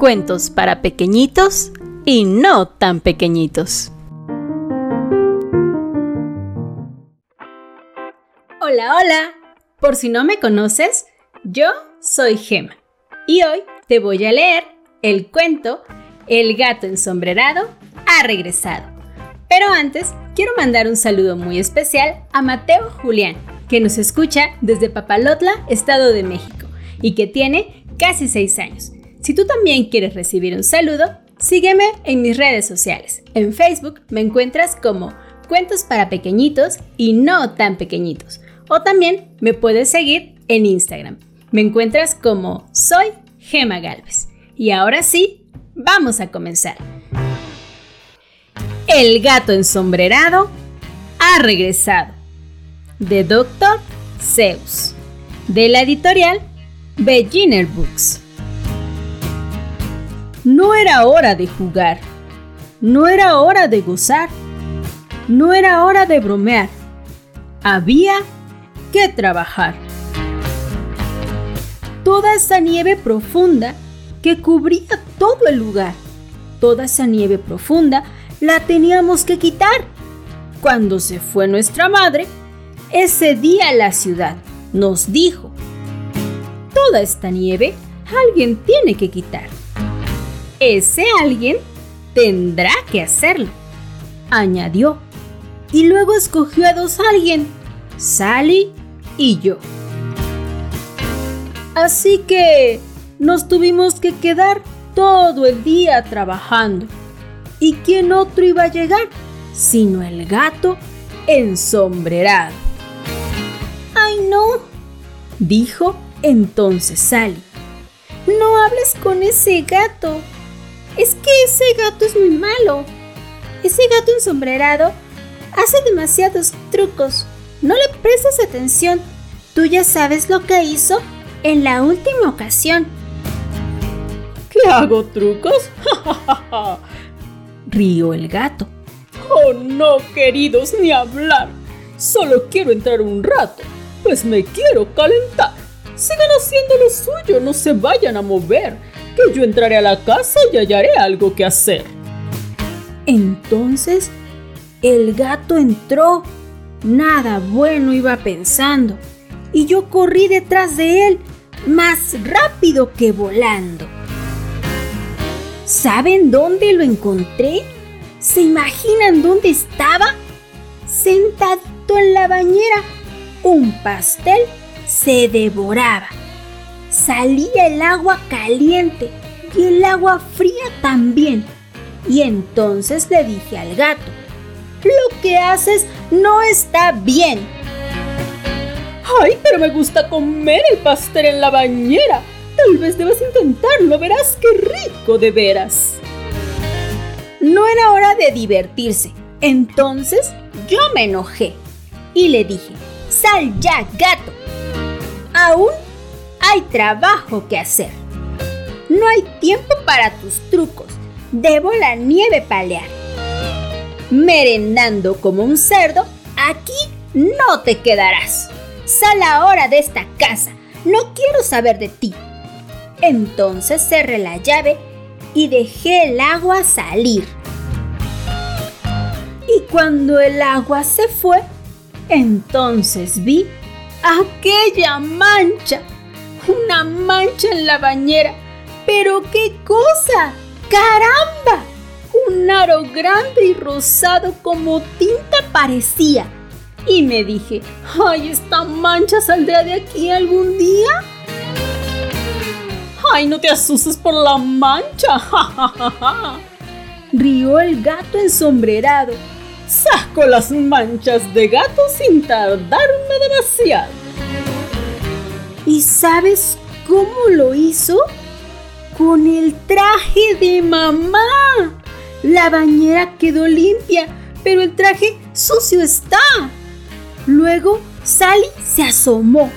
Cuentos para pequeñitos y no tan pequeñitos. Hola, hola. Por si no me conoces, yo soy Gema y hoy te voy a leer el cuento El gato ensombrerado ha regresado. Pero antes, quiero mandar un saludo muy especial a Mateo Julián, que nos escucha desde Papalotla, Estado de México, y que tiene casi 6 años. Si tú también quieres recibir un saludo, sígueme en mis redes sociales. En Facebook me encuentras como Cuentos para Pequeñitos y No tan Pequeñitos. O también me puedes seguir en Instagram. Me encuentras como Soy Gema Galvez. Y ahora sí, vamos a comenzar. El gato ensombrerado ha regresado. De Dr. Zeus. De la editorial Beginner Books. No era hora de jugar. No era hora de gozar. No era hora de bromear. Había que trabajar. Toda esa nieve profunda que cubría todo el lugar, toda esa nieve profunda la teníamos que quitar. Cuando se fue nuestra madre, ese día la ciudad nos dijo, toda esta nieve alguien tiene que quitar. Ese alguien tendrá que hacerlo, añadió. Y luego escogió a dos alguien, Sally y yo. Así que nos tuvimos que quedar todo el día trabajando. ¿Y quién otro iba a llegar? Sino el gato ensombrerado. ¡Ay no! dijo entonces Sally. No hables con ese gato. Es que ese gato es muy malo. Ese gato ensombrerado hace demasiados trucos. No le prestes atención. Tú ya sabes lo que hizo en la última ocasión. ¿Qué hago trucos? Río el gato. Oh, no, queridos, ni hablar. Solo quiero entrar un rato, pues me quiero calentar. Sigan haciendo lo suyo, no se vayan a mover, que yo entraré a la casa y hallaré algo que hacer. Entonces, el gato entró. Nada bueno iba pensando, y yo corrí detrás de él más rápido que volando. ¿Saben dónde lo encontré? ¿Se imaginan dónde estaba? Sentadito en la bañera, un pastel se devoraba. Salía el agua caliente y el agua fría también. Y entonces le dije al gato, lo que haces no está bien. ¡Ay, pero me gusta comer el pastel en la bañera! Tal vez debas intentarlo, verás qué rico de veras. No era hora de divertirse. Entonces yo me enojé y le dije, sal ya, gato. Aún hay trabajo que hacer. No hay tiempo para tus trucos. Debo la nieve palear. Merendando como un cerdo, aquí no te quedarás. Sal ahora de esta casa. No quiero saber de ti. Entonces cerré la llave y dejé el agua salir. Y cuando el agua se fue, entonces vi aquella mancha. Una mancha en la bañera. ¿Pero qué cosa? ¡Caramba! Un aro grande y rosado como tinta parecía y me dije, ay, esta mancha saldrá de aquí algún día. Ay, no te asustes por la mancha. Rió el gato ensombrerado. Saco las manchas de gato sin tardarme demasiado. ¿Y sabes cómo lo hizo? Con el traje de mamá. La bañera quedó limpia, pero el traje sucio está. Luego Sally se asomó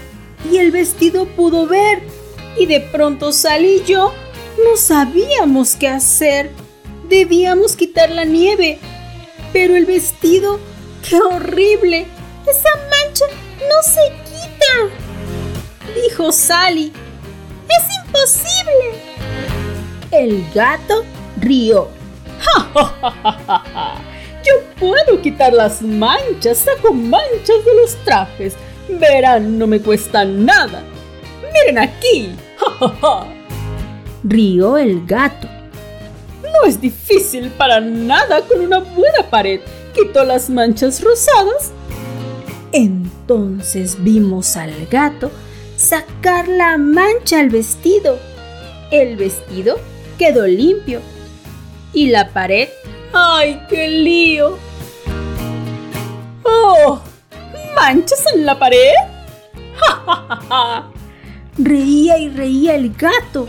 y el vestido pudo ver. Y de pronto Sally y yo no sabíamos qué hacer. Debíamos quitar la nieve. Pero el vestido, ¡qué horrible! Esa mancha no se quita. Dijo Sally. Es imposible. El gato rió. Yo puedo quitar las manchas, saco manchas de los trajes. Verán, no me cuesta nada. Miren aquí. Rió el gato. No es difícil para nada con una buena pared. Quito las manchas rosadas. Entonces vimos al gato sacar la mancha al vestido. El vestido quedó limpio. Y la pared ¡Ay, qué lío! ¡Oh! ¿Manchas en la pared? ¡Ja, ja, ja! Reía y reía el gato.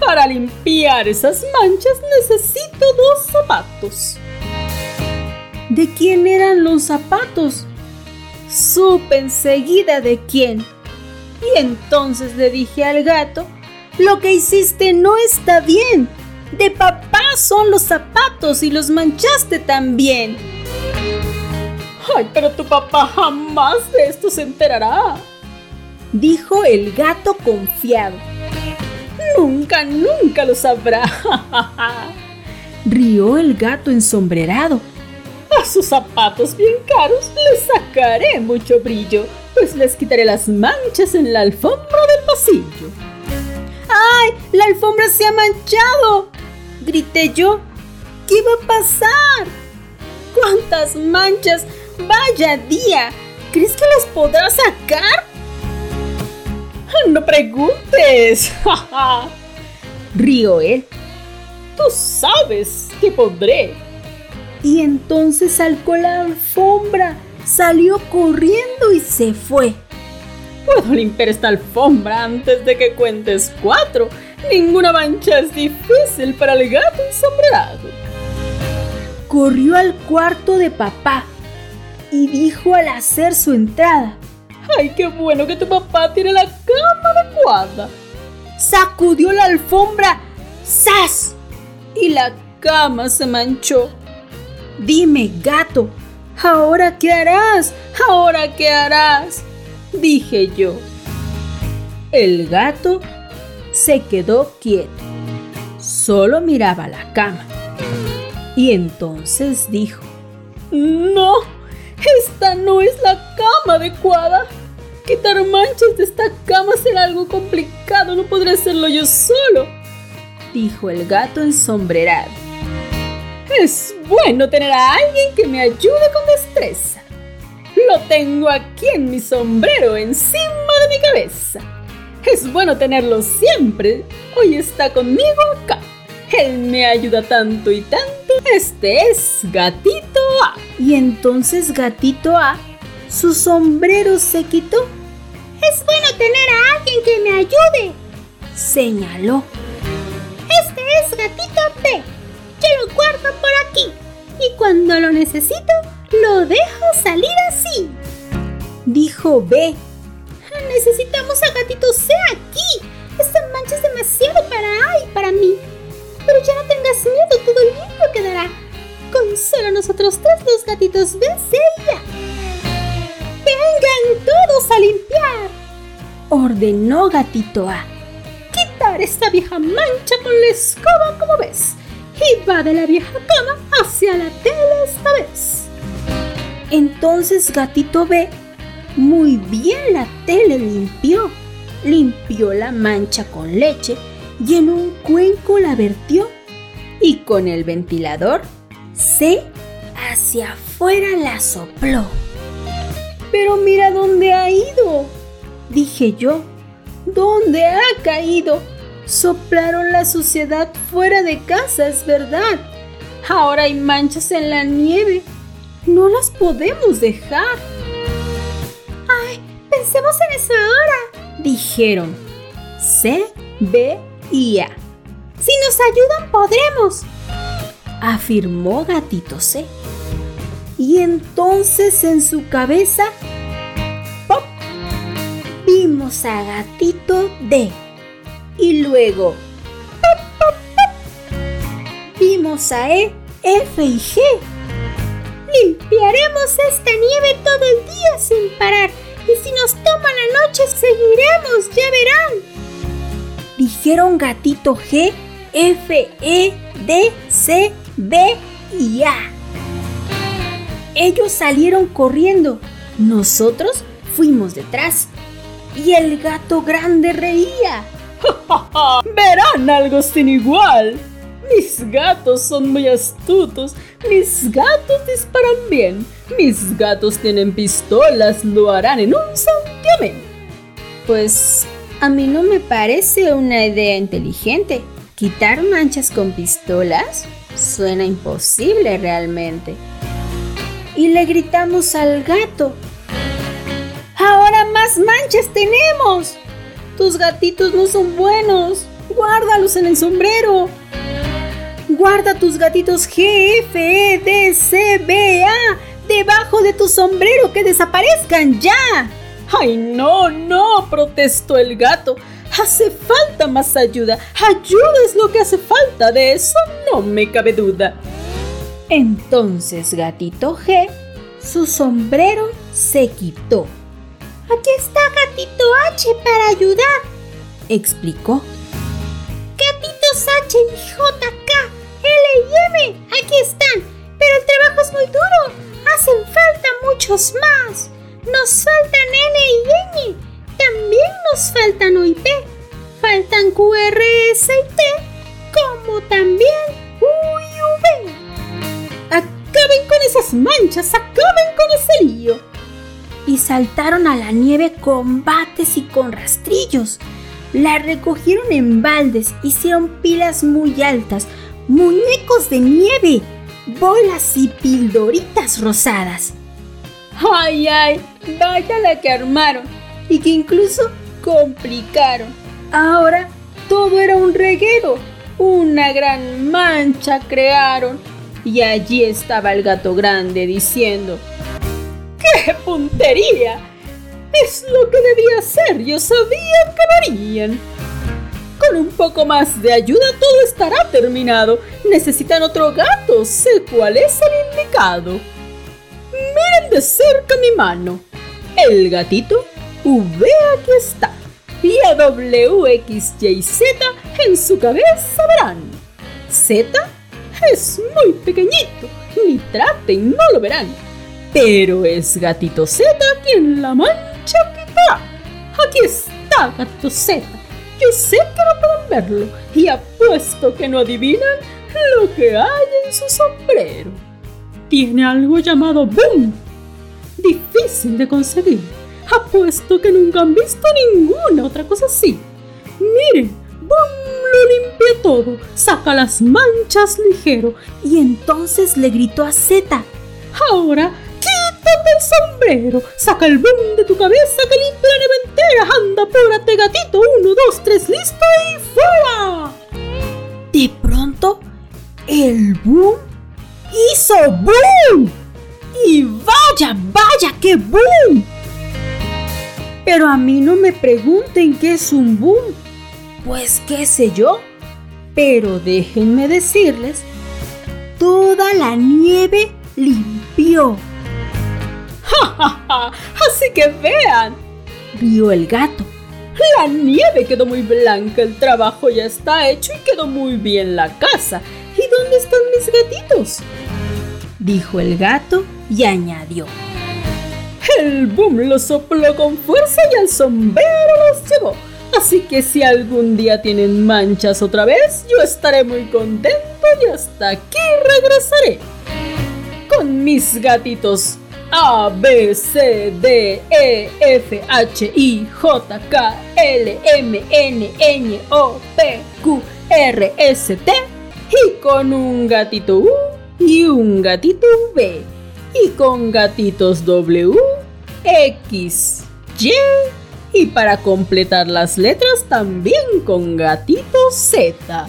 Para limpiar esas manchas necesito dos zapatos. ¿De quién eran los zapatos? Supe enseguida de quién. Y entonces le dije al gato, lo que hiciste no está bien. De papá son los zapatos y los manchaste también. Ay, pero tu papá jamás de esto se enterará. Dijo el gato confiado. Nunca, nunca lo sabrá. Rió el gato ensombrerado. A sus zapatos bien caros les sacaré mucho brillo, pues les quitaré las manchas en la alfombra del pasillo. ¡Ay! ¡La alfombra se ha manchado! Grité yo. ¿Qué va a pasar? ¿Cuántas manchas? ¡Vaya día! ¿Crees que las podrás sacar? No preguntes. Río él. Tú sabes que podré. Y entonces salcó la alfombra, salió corriendo y se fue. Puedo limpiar esta alfombra antes de que cuentes cuatro. Ninguna mancha es difícil para el gato ensombrerado. Corrió al cuarto de papá y dijo al hacer su entrada. ¡Ay, qué bueno que tu papá tiene la cama adecuada! Sacudió la alfombra. ¡Sas! Y la cama se manchó. Dime, gato, ¿ahora qué harás? ¿Ahora qué harás? Dije yo. El gato se quedó quieto. Solo miraba la cama. Y entonces dijo, No, esta no es la cama adecuada. Quitar manchas de esta cama será algo complicado, no podré hacerlo yo solo, dijo el gato ensombrerado. Es bueno tener a alguien que me ayude con destreza. Lo tengo aquí en mi sombrero, encima de mi cabeza. Es bueno tenerlo siempre. Hoy está conmigo acá. Él me ayuda tanto y tanto. Este es Gatito A. Y entonces Gatito A, su sombrero se quitó. Es bueno tener a alguien que me ayude, señaló. Y cuando lo necesito, lo dejo salir así. Dijo B. Necesitamos a Gatito C aquí. Esta mancha es demasiado para A y para mí. Pero ya no tengas miedo, todo limpio quedará. Con solo nosotros tres, los gatitos B, C y A. ¡Vengan todos a limpiar! Ordenó Gatito A. Quitar esta vieja mancha con la escoba, como ves. Y va de la vieja cama hacia la tela esta vez. Entonces Gatito B muy bien la tele limpió. Limpió la mancha con leche y en un cuenco la vertió. Y con el ventilador se hacia afuera la sopló. Pero mira dónde ha ido, dije yo. ¿Dónde ha caído? Soplaron la suciedad fuera de casa, es verdad. Ahora hay manchas en la nieve. No las podemos dejar. ¡Ay! Pensemos en eso ahora, dijeron C, B y A. Si nos ayudan, podremos, afirmó Gatito C. Y entonces en su cabeza, ¡pop! Vimos a Gatito D. Y luego. Vimos a E, F y G. Limpiaremos esta nieve todo el día sin parar. Y si nos toma la noche, seguiremos, ya verán. Dijeron gatito G F, E, D, C, B y A. Ellos salieron corriendo. Nosotros fuimos detrás. Y el gato grande reía. Verán algo sin igual. Mis gatos son muy astutos. Mis gatos disparan bien. Mis gatos tienen pistolas. Lo harán en un santiamén. Pues a mí no me parece una idea inteligente. Quitar manchas con pistolas suena imposible realmente. Y le gritamos al gato. Ahora más manchas tenemos. Tus gatitos no son buenos. Guárdalos en el sombrero. Guarda tus gatitos G, F, E, D, C, B, A debajo de tu sombrero que desaparezcan ya. ¡Ay, no, no! protestó el gato. Hace falta más ayuda. Ayuda es lo que hace falta. De eso no me cabe duda. Entonces Gatito G, su sombrero se quitó. Aquí está Gatito H para ayudar, explicó. Gatitos H y J, K, L y M, aquí están. Pero el trabajo es muy duro. Hacen falta muchos más. Nos faltan N y Ñ. También nos faltan O y P. Faltan Q, R, S y T. Como también U y V. Acaben con esas manchas, acaben con ese lío. Y saltaron a la nieve con bates y con rastrillos. La recogieron en baldes, hicieron pilas muy altas, muñecos de nieve, bolas y pildoritas rosadas. ¡Ay, ay! Vaya la que armaron y que incluso complicaron. Ahora todo era un reguero, una gran mancha crearon y allí estaba el gato grande diciendo ¡Qué puntería! Es lo que debía hacer, yo sabía que lo harían. Con un poco más de ayuda todo estará terminado. Necesitan otro gato, sé cuál es el indicado. Miren de cerca mi mano. El gatito V aquí está. Y a W, X, Y, Z en su cabeza verán. Z es muy pequeñito, ni traten, no lo verán. Pero es gatito Z quien la mancha quitará. Aquí está gato Z. Yo sé que no pueden verlo y apuesto que no adivinan lo que hay en su sombrero tiene algo llamado boom. Difícil de conseguir. Apuesto que nunca han visto ninguna otra cosa así. Miren, boom lo limpia todo, saca las manchas ligero y entonces le gritó a Z. Ahora quítate el sombrero, saca el boom de tu cabeza que limpia la neve entera. Anda, apúrate gatito, uno, dos, tres, listo y fuera. De pronto, el boom hizo boom. Y vaya, vaya, qué boom. Pero a mí no me pregunten qué es un boom. Pues qué sé yo. Pero déjenme decirles, toda la nieve limpió. ¡Ja, ja, ja! Así que vean, rió el gato. La nieve quedó muy blanca, el trabajo ya está hecho y quedó muy bien la casa. ¿Y dónde están mis gatitos? Dijo el gato y añadió. El boom lo sopló con fuerza y al sombrero los llevó. Así que si algún día tienen manchas otra vez, yo estaré muy contento y hasta aquí regresaré. Con mis gatitos A, B, C, D, E, F, H, I, J, K, L, M, N, N, O, P, Q, R, S, T. Y con un gatito U y un gatito V. Y con gatitos W, X, Y. Y para completar las letras también con gatito Z.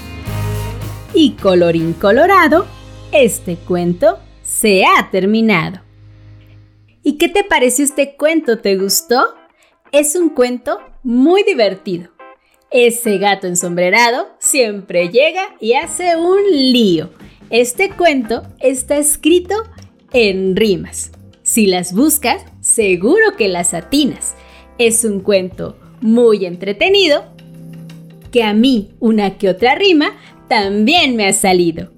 Y colorín colorado, este cuento se ha terminado. ¿Y qué te pareció este cuento? ¿Te gustó? Es un cuento muy divertido. Ese gato ensombrerado siempre llega y hace un lío. Este cuento está escrito en rimas. Si las buscas, seguro que las atinas. Es un cuento muy entretenido que a mí una que otra rima también me ha salido.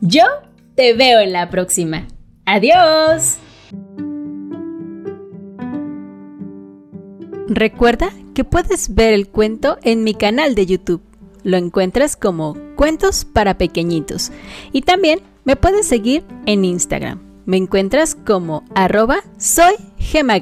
Yo te veo en la próxima. Adiós. Recuerda que puedes ver el cuento en mi canal de YouTube. Lo encuentras como Cuentos para Pequeñitos. Y también me puedes seguir en Instagram. Me encuentras como arroba soy Gema